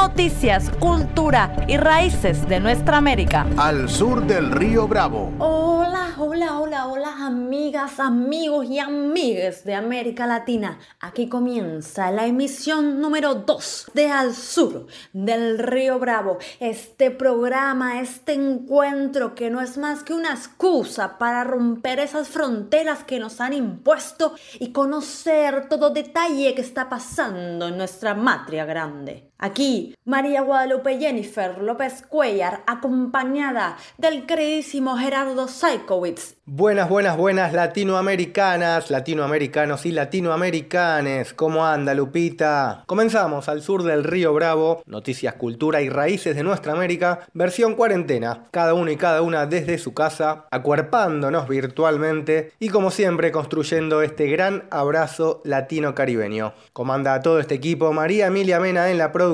Noticias, cultura y raíces de nuestra América. Al sur del río Bravo. Hola, hola, hola, hola, amigas, amigos y amigues de América Latina. Aquí comienza la emisión número 2 de Al sur del río Bravo. Este programa, este encuentro que no es más que una excusa para romper esas fronteras que nos han impuesto y conocer todo detalle que está pasando en nuestra matria grande. Aquí, María Guadalupe Jennifer López Cuellar, acompañada del queridísimo Gerardo Saikowitz. Buenas, buenas, buenas latinoamericanas, latinoamericanos y latinoamericanes. ¿Cómo anda, Lupita? Comenzamos al sur del Río Bravo, noticias, cultura y raíces de nuestra América, versión cuarentena. Cada uno y cada una desde su casa, acuerpándonos virtualmente y, como siempre, construyendo este gran abrazo latino-caribeño. Comanda a todo este equipo María Emilia Mena en la producción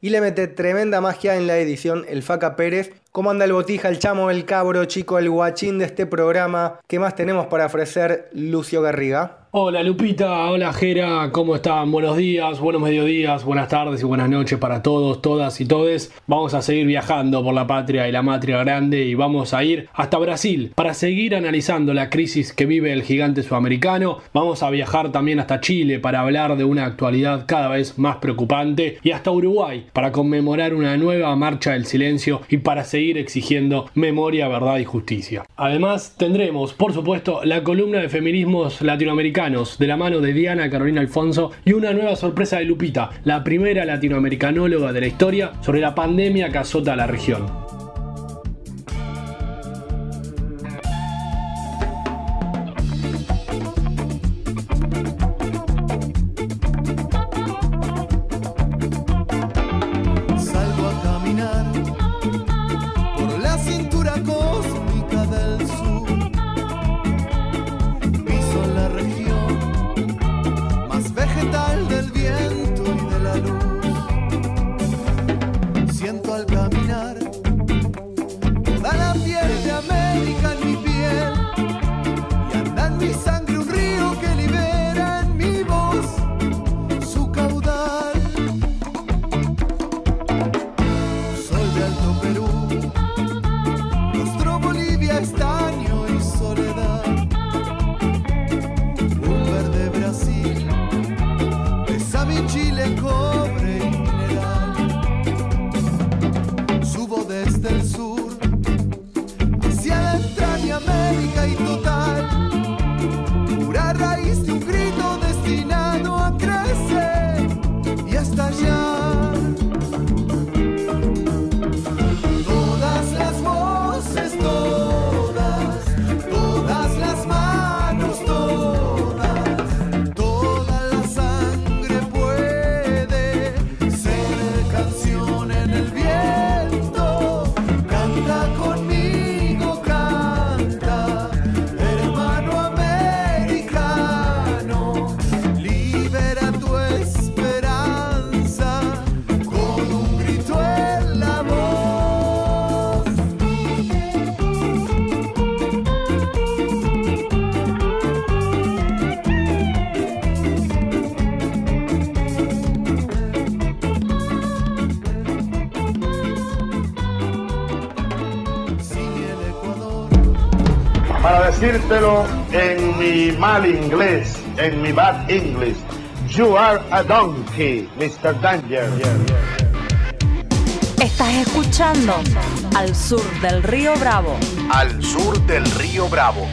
y le mete tremenda magia en la edición el Faca Pérez. ¿Cómo anda el botija, el chamo, el cabro, chico, el guachín de este programa? ¿Qué más tenemos para ofrecer Lucio Garriga? Hola Lupita, hola Jera, ¿cómo están? Buenos días, buenos mediodías, buenas tardes y buenas noches para todos, todas y todes. Vamos a seguir viajando por la patria y la matria grande y vamos a ir hasta Brasil para seguir analizando la crisis que vive el gigante sudamericano. Vamos a viajar también hasta Chile para hablar de una actualidad cada vez más preocupante y hasta Uruguay para conmemorar una nueva marcha del silencio y para seguir exigiendo memoria, verdad y justicia. Además tendremos, por supuesto, la columna de feminismos latinoamericanos de la mano de Diana Carolina Alfonso y una nueva sorpresa de Lupita, la primera latinoamericanóloga de la historia sobre la pandemia que azota a la región. Decírtelo en mi mal inglés, en mi bad English. You are a donkey, Mr. Danger. Estás escuchando Al Sur del Río Bravo. Al Sur del Río Bravo.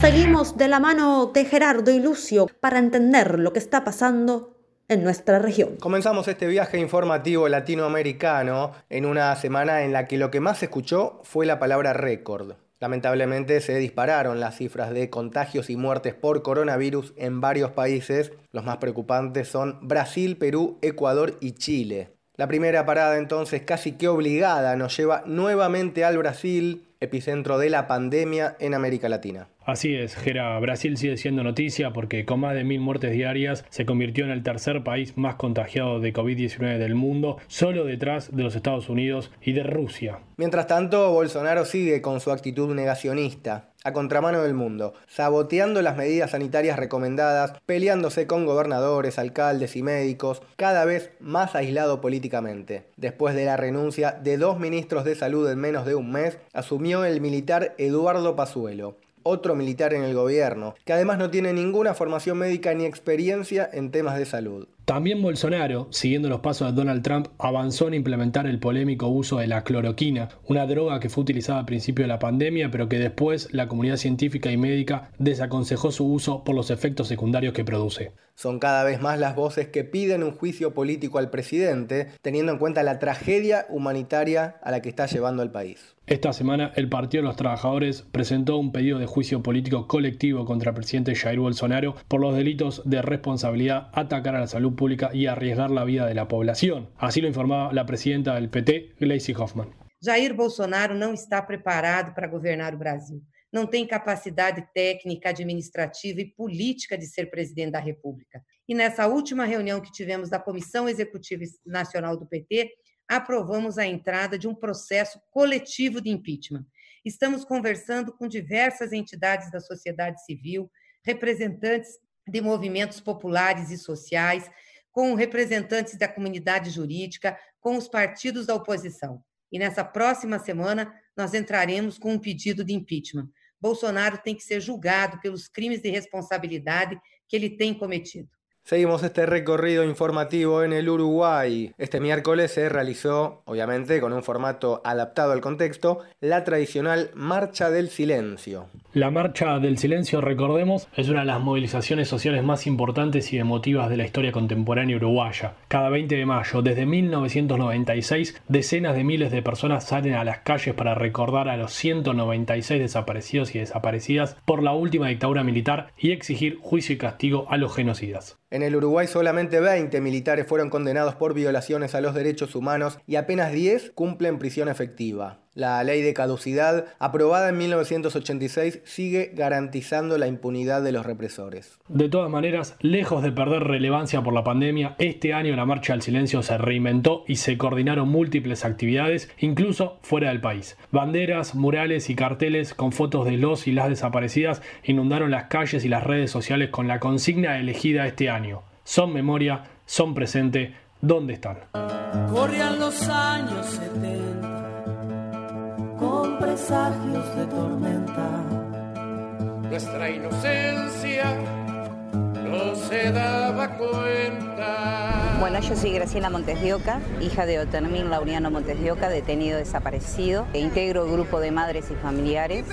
Seguimos de la mano de Gerardo y Lucio para entender lo que está pasando en nuestra región. Comenzamos este viaje informativo latinoamericano en una semana en la que lo que más se escuchó fue la palabra récord. Lamentablemente se dispararon las cifras de contagios y muertes por coronavirus en varios países. Los más preocupantes son Brasil, Perú, Ecuador y Chile. La primera parada entonces casi que obligada nos lleva nuevamente al Brasil, epicentro de la pandemia en América Latina. Así es, Gera, Brasil sigue siendo noticia porque con más de mil muertes diarias se convirtió en el tercer país más contagiado de COVID-19 del mundo, solo detrás de los Estados Unidos y de Rusia. Mientras tanto, Bolsonaro sigue con su actitud negacionista, a contramano del mundo, saboteando las medidas sanitarias recomendadas, peleándose con gobernadores, alcaldes y médicos, cada vez más aislado políticamente. Después de la renuncia de dos ministros de salud en menos de un mes, asumió el militar Eduardo Pazuelo otro militar en el gobierno, que además no tiene ninguna formación médica ni experiencia en temas de salud. También Bolsonaro, siguiendo los pasos de Donald Trump, avanzó en implementar el polémico uso de la cloroquina, una droga que fue utilizada al principio de la pandemia, pero que después la comunidad científica y médica desaconsejó su uso por los efectos secundarios que produce. Son cada vez más las voces que piden un juicio político al presidente, teniendo en cuenta la tragedia humanitaria a la que está llevando el país. Esta semana el Partido de los Trabajadores presentó un pedido de juicio político colectivo contra el presidente Jair Bolsonaro por los delitos de responsabilidad, atacar a la salud pública y arriesgar la vida de la población. Así lo informaba la presidenta del PT, Gleisi Hoffmann. Jair Bolsonaro não está preparado para governar o Brasil. Não tem capacidade técnica, administrativa e política de ser presidente da República. E nessa última reunião que tivemos da Comissão Executiva Nacional do PT, aprovamos a entrada de um processo coletivo de impeachment. Estamos conversando com diversas entidades da sociedade civil, representantes de movimentos populares e sociais, com representantes da comunidade jurídica, com os partidos da oposição. E nessa próxima semana nós entraremos com um pedido de impeachment. Bolsonaro tem que ser julgado pelos crimes de responsabilidade que ele tem cometido. Seguimos este recorrido informativo en el Uruguay. Este miércoles se realizó, obviamente con un formato adaptado al contexto, la tradicional Marcha del Silencio. La Marcha del Silencio, recordemos, es una de las movilizaciones sociales más importantes y emotivas de la historia contemporánea uruguaya. Cada 20 de mayo, desde 1996, decenas de miles de personas salen a las calles para recordar a los 196 desaparecidos y desaparecidas por la última dictadura militar y exigir juicio y castigo a los genocidas. En el Uruguay solamente 20 militares fueron condenados por violaciones a los derechos humanos y apenas 10 cumplen prisión efectiva. La ley de caducidad, aprobada en 1986, sigue garantizando la impunidad de los represores. De todas maneras, lejos de perder relevancia por la pandemia, este año la Marcha al Silencio se reinventó y se coordinaron múltiples actividades, incluso fuera del país. Banderas, murales y carteles con fotos de los y las desaparecidas inundaron las calles y las redes sociales con la consigna elegida este año. Son memoria, son presente, ¿dónde están? Corrían los años 70 con presagios de tormenta. Nuestra inocencia no se daba cuenta. Bueno, yo soy Graciela Montes de Oca, hija de Otermín Lauriano Montes de Oca, detenido desaparecido. E integro el grupo de madres y familiares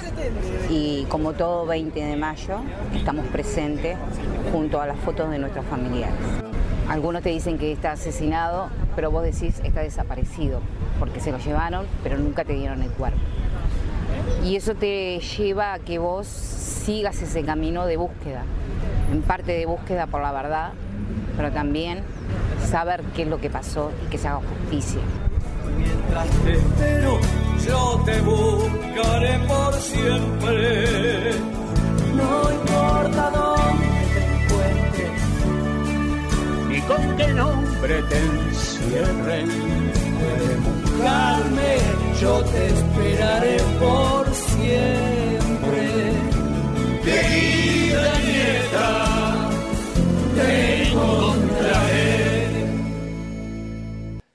y como todo 20 de mayo estamos presentes junto a las fotos de nuestros familiares. Algunos te dicen que está asesinado, pero vos decís está desaparecido, porque se lo llevaron, pero nunca te dieron el cuerpo. Y eso te lleva a que vos sigas ese camino de búsqueda, en parte de búsqueda por la verdad, pero también saber qué es lo que pasó y que se haga justicia. Mientras te espero, yo te buscaré por siempre. No importa dónde te encuentres ni con qué nombre te encierren. Puedes buscarme, yo te esperaré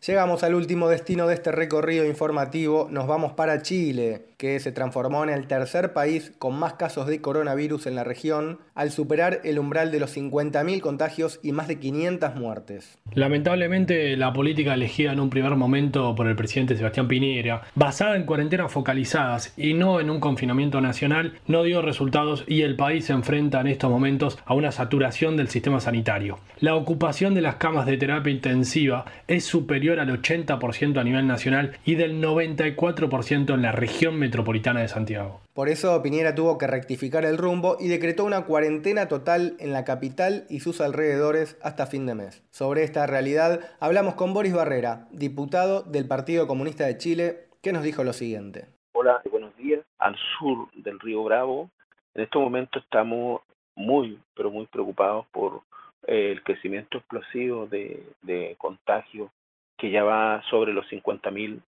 Llegamos al último destino de este recorrido informativo, nos vamos para Chile, que se transformó en el tercer país con más casos de coronavirus en la región, al superar el umbral de los 50.000 contagios y más de 500 muertes. Lamentablemente, la política elegida en un primer momento por el presidente Sebastián Piñera, basada en cuarentenas focalizadas y no en un confinamiento nacional, no dio resultados y el país se enfrenta en estos momentos a una saturación del sistema sanitario. La ocupación de las camas de terapia intensiva es superior al 80% a nivel nacional y del 94% en la región metropolitana metropolitana de Santiago. Por eso Piñera tuvo que rectificar el rumbo y decretó una cuarentena total en la capital y sus alrededores hasta fin de mes. Sobre esta realidad hablamos con Boris Barrera, diputado del Partido Comunista de Chile, que nos dijo lo siguiente. Hola, buenos días. Al sur del río Bravo, en este momento estamos muy, pero muy preocupados por eh, el crecimiento explosivo de, de contagio que ya va sobre los 50.000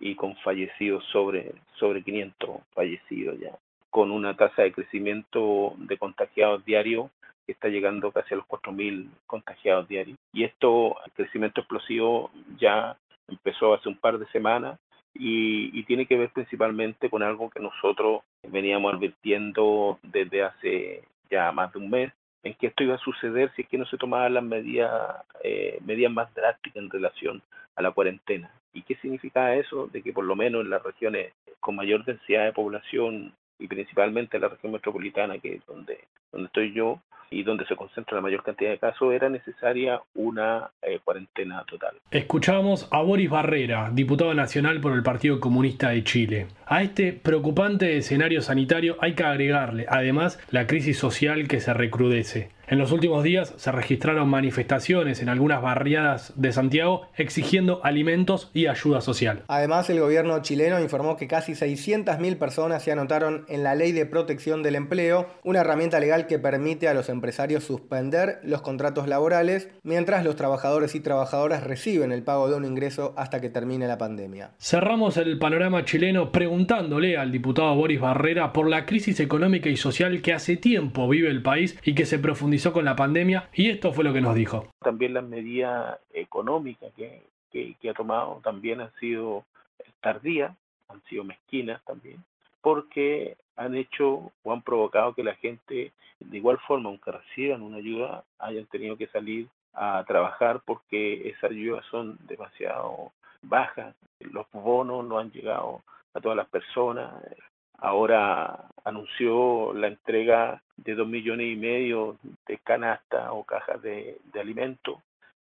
y con fallecidos sobre, sobre 500 fallecidos ya, con una tasa de crecimiento de contagiados diarios que está llegando casi a los 4.000 contagiados diarios. Y esto, el crecimiento explosivo ya empezó hace un par de semanas y, tiene que ver principalmente con algo que nosotros veníamos advirtiendo desde hace ya más de un mes, en que esto iba a suceder si es que no se tomaban las medidas, eh, medidas más drásticas en relación a la cuarentena. ¿Y qué significa eso? De que por lo menos en las regiones con mayor densidad de población y principalmente en la región metropolitana, que es donde, donde estoy yo, y donde se concentra la mayor cantidad de casos, era necesaria una eh, cuarentena total. Escuchamos a Boris Barrera, diputado nacional por el Partido Comunista de Chile. A este preocupante escenario sanitario hay que agregarle, además, la crisis social que se recrudece. En los últimos días se registraron manifestaciones en algunas barriadas de Santiago exigiendo alimentos y ayuda social. Además, el gobierno chileno informó que casi 600.000 personas se anotaron en la Ley de Protección del Empleo, una herramienta legal que permite a los empresarios suspender los contratos laborales mientras los trabajadores y trabajadoras reciben el pago de un ingreso hasta que termine la pandemia. Cerramos el panorama chileno preguntándole al diputado Boris Barrera por la crisis económica y social que hace tiempo vive el país y que se con la pandemia y esto fue lo que nos dijo. También las medidas económicas que, que, que ha tomado también han sido tardías, han sido mezquinas también, porque han hecho o han provocado que la gente, de igual forma, aunque reciban una ayuda, hayan tenido que salir a trabajar porque esas ayudas son demasiado bajas, los bonos no han llegado a todas las personas, ahora anunció la entrega de dos millones y medio de canastas o cajas de, alimentos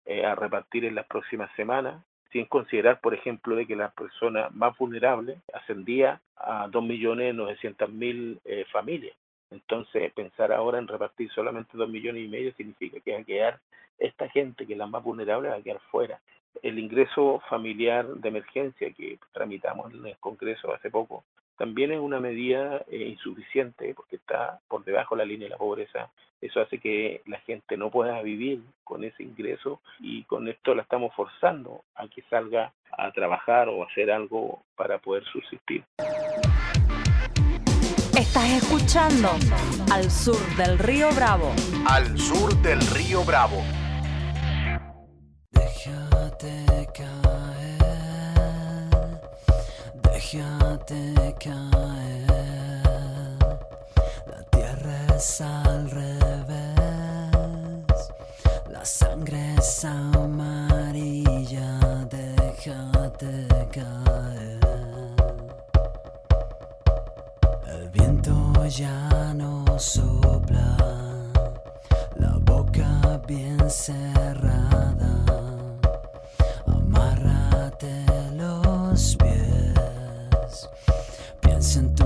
eh, a repartir en las próximas semanas, sin considerar, por ejemplo, de que las personas más vulnerables ascendía a dos millones novecientas mil eh, familias. Entonces, pensar ahora en repartir solamente dos millones y medio significa que va a quedar esta gente, que es la más vulnerable, va a quedar fuera. El ingreso familiar de emergencia que tramitamos en el Congreso hace poco también es una medida eh, insuficiente porque está por debajo de la línea de la pobreza. Eso hace que la gente no pueda vivir con ese ingreso y con esto la estamos forzando a que salga a trabajar o hacer algo para poder subsistir. Estás escuchando Al Sur del Río Bravo. Al Sur del Río Bravo. Déjate caer, déjate caer. La tierra es al revés, la sangre es amarilla. Déjate caer. El viento ya no sopla, la boca bien cerrada. Amárrate piensa en tu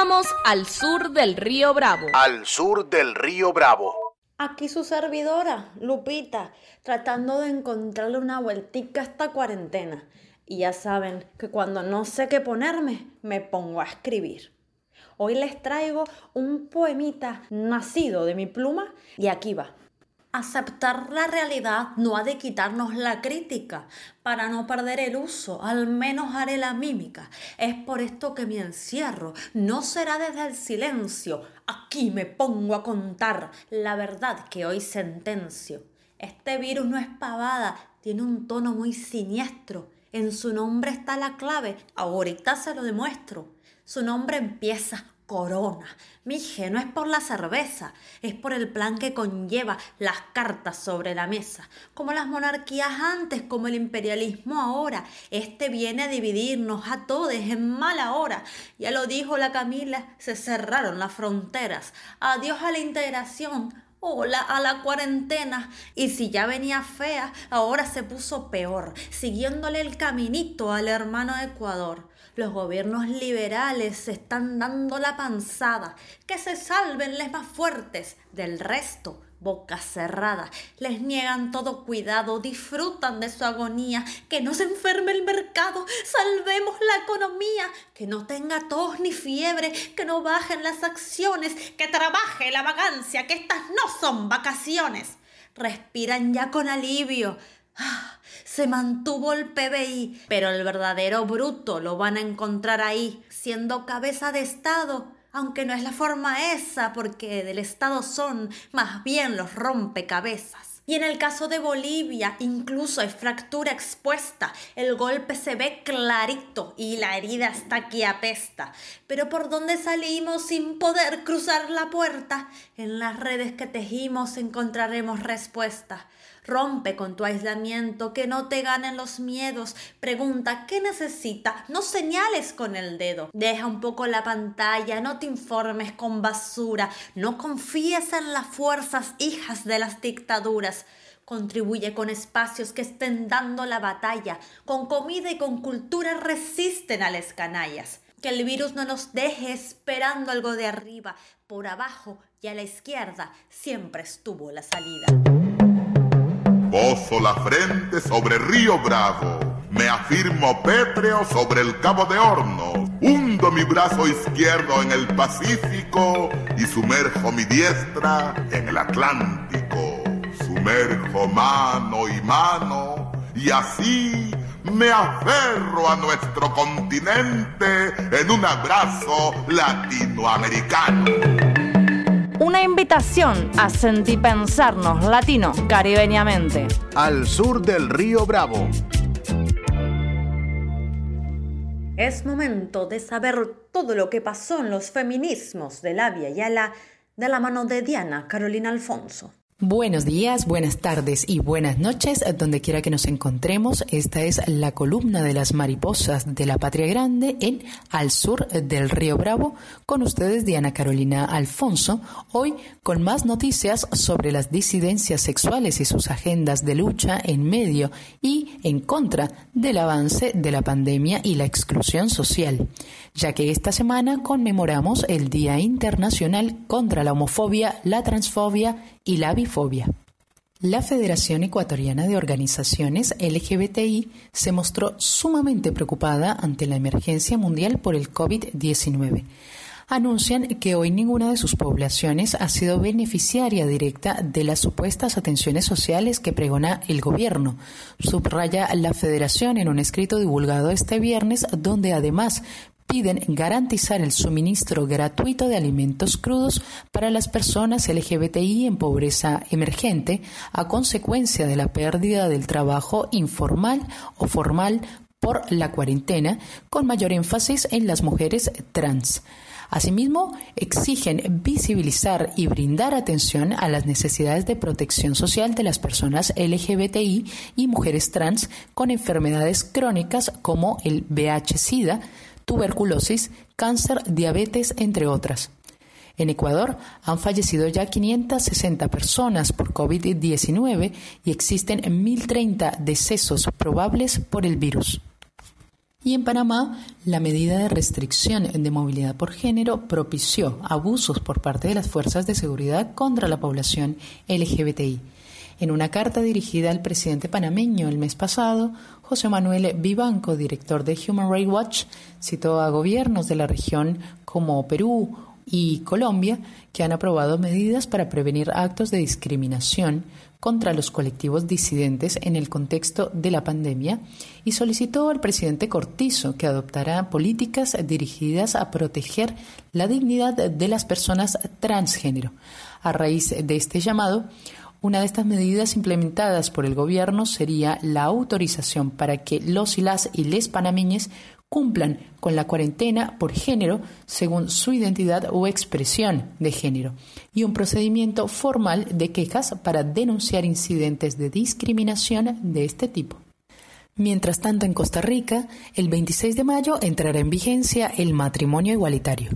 Continuamos al sur del río Bravo. Al sur del río Bravo. Aquí su servidora, Lupita, tratando de encontrarle una vueltica a esta cuarentena. Y ya saben que cuando no sé qué ponerme, me pongo a escribir. Hoy les traigo un poemita nacido de mi pluma y aquí va. Aceptar la realidad no ha de quitarnos la crítica. Para no perder el uso, al menos haré la mímica. Es por esto que mi encierro no será desde el silencio. Aquí me pongo a contar la verdad que hoy sentencio. Este virus no es pavada, tiene un tono muy siniestro. En su nombre está la clave, ahorita se lo demuestro. Su nombre empieza corona. Mije, no es por la cerveza, es por el plan que conlleva las cartas sobre la mesa. Como las monarquías antes, como el imperialismo ahora. Este viene a dividirnos a todos en mala hora. Ya lo dijo la Camila, se cerraron las fronteras. Adiós a la integración. Hola a la cuarentena. Y si ya venía fea, ahora se puso peor, siguiéndole el caminito al hermano Ecuador. Los gobiernos liberales se están dando la panzada. Que se salven les más fuertes. Del resto, boca cerrada. Les niegan todo cuidado, disfrutan de su agonía. Que no se enferme el mercado, salvemos la economía. Que no tenga tos ni fiebre, que no bajen las acciones, que trabaje la vagancia, que estas no son vacaciones. Respiran ya con alivio. Se mantuvo el PBI, pero el verdadero bruto lo van a encontrar ahí, siendo cabeza de Estado, aunque no es la forma esa, porque del Estado son más bien los rompecabezas. Y en el caso de Bolivia, incluso hay fractura expuesta. El golpe se ve clarito y la herida está aquí apesta. Pero por dónde salimos sin poder cruzar la puerta, en las redes que tejimos encontraremos respuesta. Rompe con tu aislamiento, que no te ganen los miedos. Pregunta, ¿qué necesita? No señales con el dedo. Deja un poco la pantalla, no te informes con basura. No confíes en las fuerzas hijas de las dictaduras. Contribuye con espacios que estén dando la batalla. Con comida y con cultura resisten a las canallas. Que el virus no nos deje esperando algo de arriba. Por abajo y a la izquierda siempre estuvo la salida. Poso la frente sobre Río Bravo, me afirmo pétreo sobre el Cabo de Hornos, hundo mi brazo izquierdo en el Pacífico y sumerjo mi diestra en el Atlántico. Sumerjo mano y mano y así me aferro a nuestro continente en un abrazo latinoamericano. Una invitación a sentipensarnos latino caribeñamente. Al sur del río Bravo. Es momento de saber todo lo que pasó en los feminismos de la Via Yala de la mano de Diana Carolina Alfonso. Buenos días, buenas tardes y buenas noches, donde quiera que nos encontremos. Esta es la columna de las mariposas de la Patria Grande en Al Sur del Río Bravo. Con ustedes, Diana Carolina Alfonso, hoy con más noticias sobre las disidencias sexuales y sus agendas de lucha en medio y en contra del avance de la pandemia y la exclusión social, ya que esta semana conmemoramos el Día Internacional contra la Homofobia, la Transfobia y la bifobia. La Federación Ecuatoriana de Organizaciones LGBTI se mostró sumamente preocupada ante la emergencia mundial por el COVID-19. Anuncian que hoy ninguna de sus poblaciones ha sido beneficiaria directa de las supuestas atenciones sociales que pregona el gobierno. Subraya la Federación en un escrito divulgado este viernes, donde además piden garantizar el suministro gratuito de alimentos crudos para las personas LGBTI en pobreza emergente a consecuencia de la pérdida del trabajo informal o formal por la cuarentena, con mayor énfasis en las mujeres trans. Asimismo, exigen visibilizar y brindar atención a las necesidades de protección social de las personas LGBTI y mujeres trans con enfermedades crónicas como el VIH-Sida, tuberculosis, cáncer, diabetes, entre otras. En Ecuador han fallecido ya 560 personas por COVID-19 y existen 1.030 decesos probables por el virus. Y en Panamá, la medida de restricción de movilidad por género propició abusos por parte de las fuerzas de seguridad contra la población LGBTI. En una carta dirigida al presidente panameño el mes pasado, José Manuel Vivanco, director de Human Rights Watch, citó a gobiernos de la región como Perú y Colombia que han aprobado medidas para prevenir actos de discriminación contra los colectivos disidentes en el contexto de la pandemia y solicitó al presidente Cortizo que adoptara políticas dirigidas a proteger la dignidad de las personas transgénero. A raíz de este llamado, una de estas medidas implementadas por el gobierno sería la autorización para que los y las y les panameñes cumplan con la cuarentena por género según su identidad o expresión de género y un procedimiento formal de quejas para denunciar incidentes de discriminación de este tipo. Mientras tanto, en Costa Rica, el 26 de mayo entrará en vigencia el matrimonio igualitario.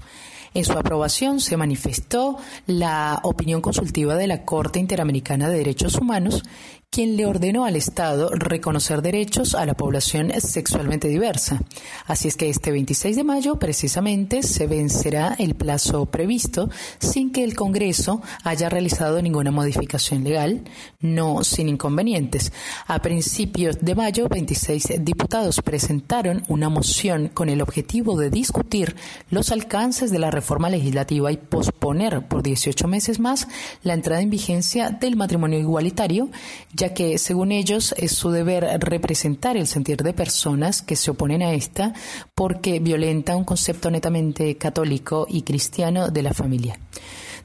En su aprobación se manifestó la opinión consultiva de la Corte Interamericana de Derechos Humanos, quien le ordenó al Estado reconocer derechos a la población sexualmente diversa. Así es que este 26 de mayo precisamente se vencerá el plazo previsto sin que el Congreso haya realizado ninguna modificación legal, no sin inconvenientes. A principios de mayo, 26 diputados presentaron una moción con el objetivo de discutir los alcances de la reforma legislativa y posponer por 18 meses más la entrada en vigencia del matrimonio igualitario, ya que, según ellos, es su deber representar el sentir de personas que se oponen a esta porque violenta un concepto netamente católico y cristiano de la familia.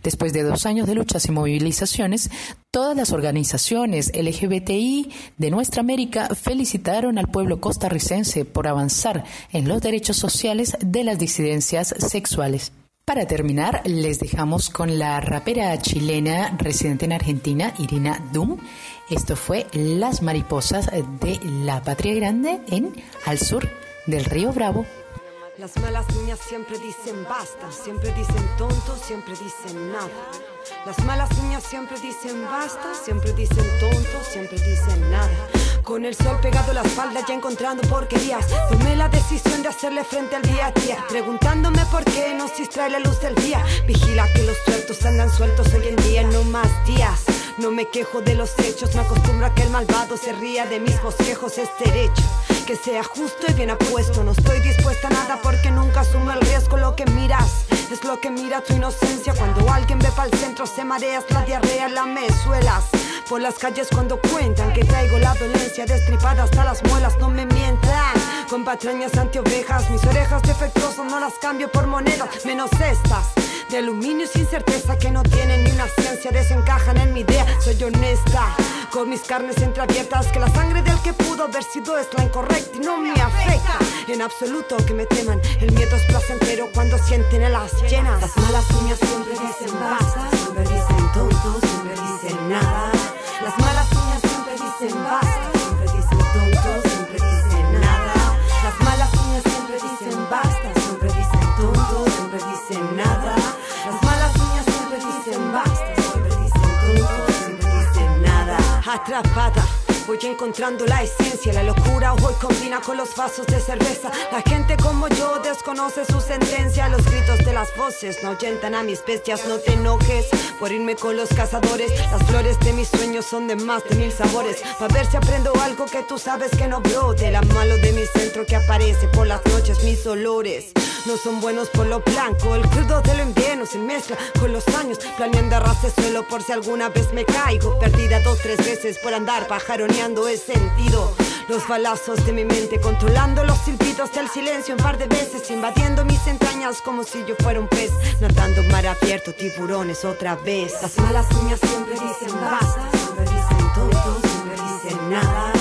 Después de dos años de luchas y movilizaciones, todas las organizaciones LGBTI de nuestra América felicitaron al pueblo costarricense por avanzar en los derechos sociales de las disidencias sexuales. Para terminar, les dejamos con la rapera chilena residente en Argentina, Irina Dum. Esto fue Las Mariposas de la Patria Grande en Al Sur del Río Bravo. Las malas niñas siempre dicen basta, siempre dicen tonto, siempre dicen nada. Las malas niñas siempre dicen basta, siempre dicen tonto, siempre dicen nada. Con el sol pegado a la espalda ya encontrando porquerías Tomé la decisión de hacerle frente al día a día Preguntándome por qué nos distrae la luz del día Vigila que los sueltos andan sueltos hoy en día, no más días no me quejo de los hechos, me acostumbro a que el malvado se ría de mis bosquejos, es derecho. Que sea justo y bien apuesto, no estoy dispuesta a nada porque nunca asumo el riesgo. Lo que miras es lo que mira tu inocencia. Cuando alguien ve para el centro, se mareas la diarrea, la mesuelas. Por las calles cuando cuentan que traigo la dolencia destripada hasta las muelas, no me mientan. Con patrañas antiovejas, mis orejas defectuosas no las cambio por monedas, menos estas de aluminio sin certeza que no tienen ni una ciencia, desencajan en mi idea, soy honesta. Con mis carnes entreabiertas, que la sangre del que pudo haber sido es la incorrecta y no me afecta en absoluto que me teman. El miedo es placentero cuando sienten las llenas. Las malas uñas siempre dicen basta, siempre dicen tonto, siempre dicen nada. Siempre dicen tonto, siempre dicen nada. Las malas uñas siempre dicen basta, siempre dicen tonto, siempre dicen nada. Las malas uñas siempre dicen basta, siempre dicen tonto, siempre dicen nada. Atrapada. Voy encontrando la esencia, la locura hoy combina con los vasos de cerveza. La gente como yo desconoce su sentencia. Los gritos de las voces no ahuyentan a mis bestias. No te enojes por irme con los cazadores. Las flores de mis sueños son de más de mil sabores. Pa' ver si aprendo algo que tú sabes que no brote. La malo de mi centro que aparece por las noches, mis olores. No son buenos por lo blanco, el crudo de lo invierno se mezcla con los años. Planeando arras de suelo por si alguna vez me caigo. Perdida dos, tres veces por andar pajaroneando he sentido. Los balazos de mi mente controlando los silbidos del silencio un par de veces, invadiendo mis entrañas como si yo fuera un pez, nadando mar abierto, tiburones otra vez. Las malas uñas siempre dicen basta, siempre dicen tonto, siempre dicen nada.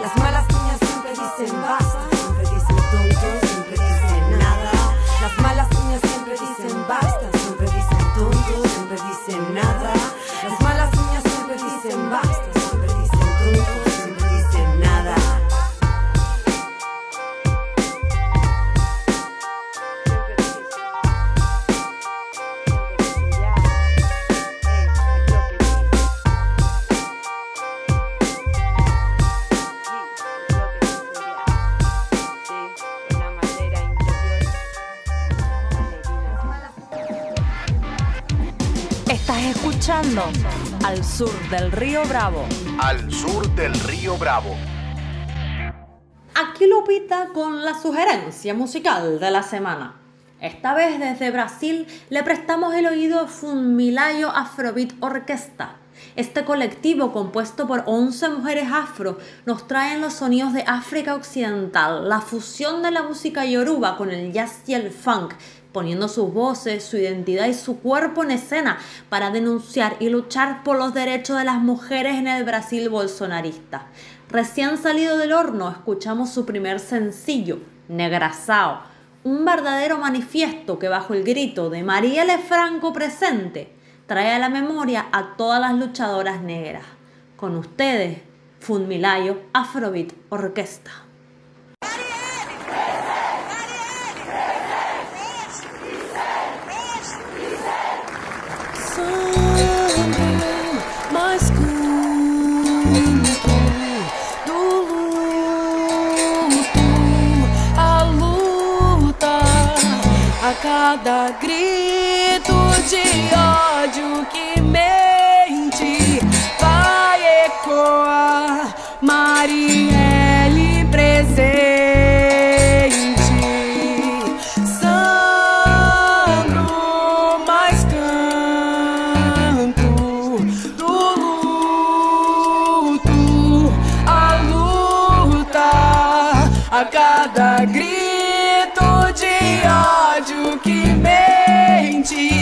Las malas uñas siempre dicen basta, Sur del Río Bravo. Al Sur del Río Bravo. Aquí Lupita con la sugerencia musical de la semana. Esta vez desde Brasil le prestamos el oído a Funmilayo Afrobeat Orquesta. Este colectivo compuesto por 11 mujeres afro nos trae los sonidos de África Occidental, la fusión de la música yoruba con el jazz y el funk, poniendo sus voces, su identidad y su cuerpo en escena para denunciar y luchar por los derechos de las mujeres en el Brasil bolsonarista. Recién salido del horno, escuchamos su primer sencillo, Negrasao, un verdadero manifiesto que bajo el grito de Marielle Franco presente, trae a la memoria a todas las luchadoras negras. Con ustedes, Funmilayo Afrobeat Orquesta. Cada grito de ódio mente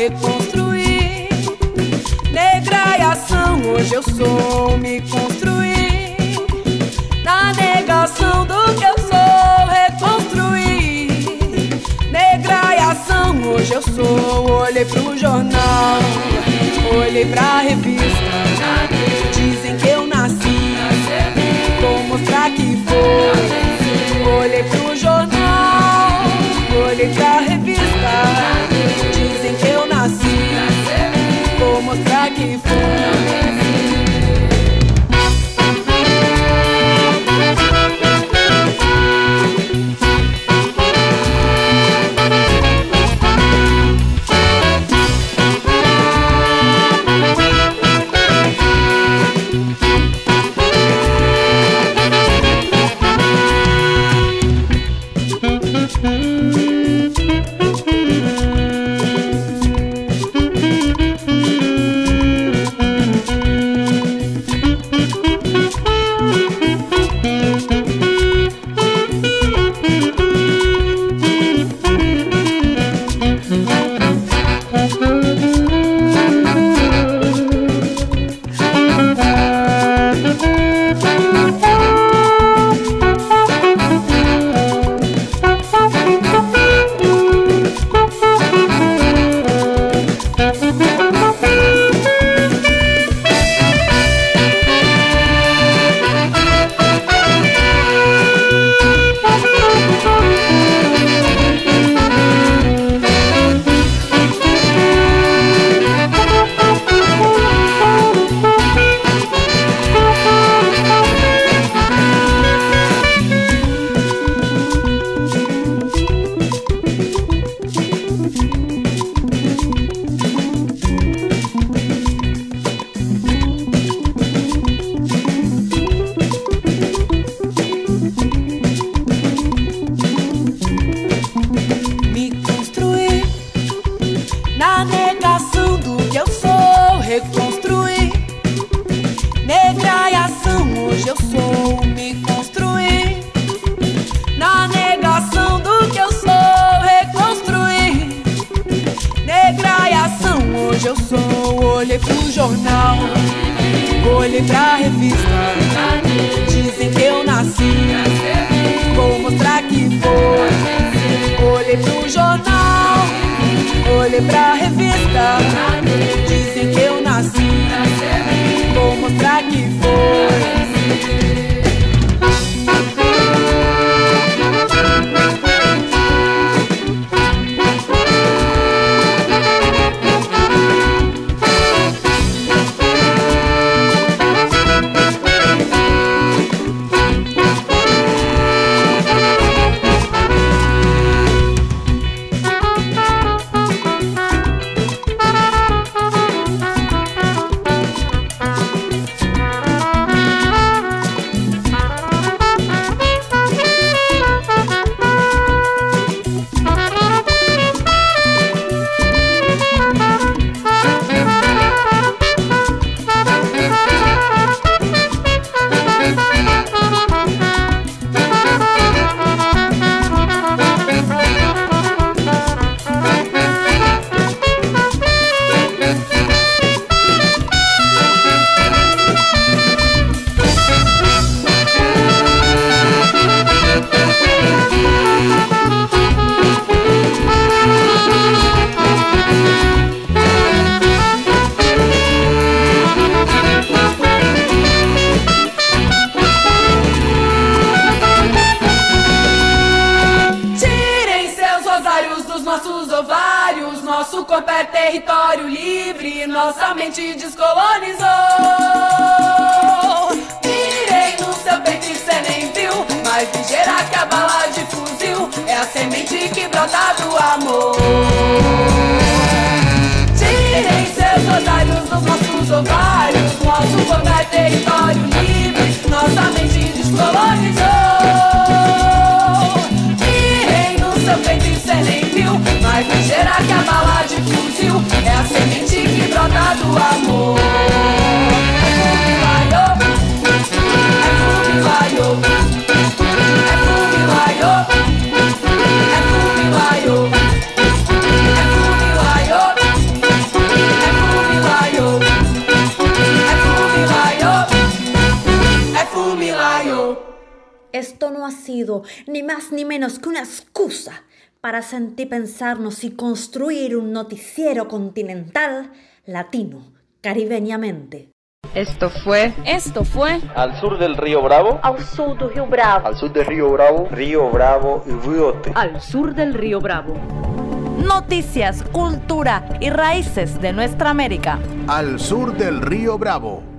reconstruir. Negra e ação, hoje eu sou, me construir na negação do que eu sou, reconstruir. Negra e ação, hoje eu sou. Olhei pro jornal, olhei pra revista. Dizem que eu nasci, vou mostrar que foi. Olhei pro before. Esto no ha sido ni más ni menos que una excusa para sentir pensarnos y construir un noticiero continental latino, caribeñamente. Esto fue. Esto fue. Al sur del río Bravo. Ao sul do Rio Bravo. Al sur del río Bravo. Río Bravo y Riote. Al sur del río Bravo. Noticias, cultura y raíces de nuestra América. Al sur del río Bravo.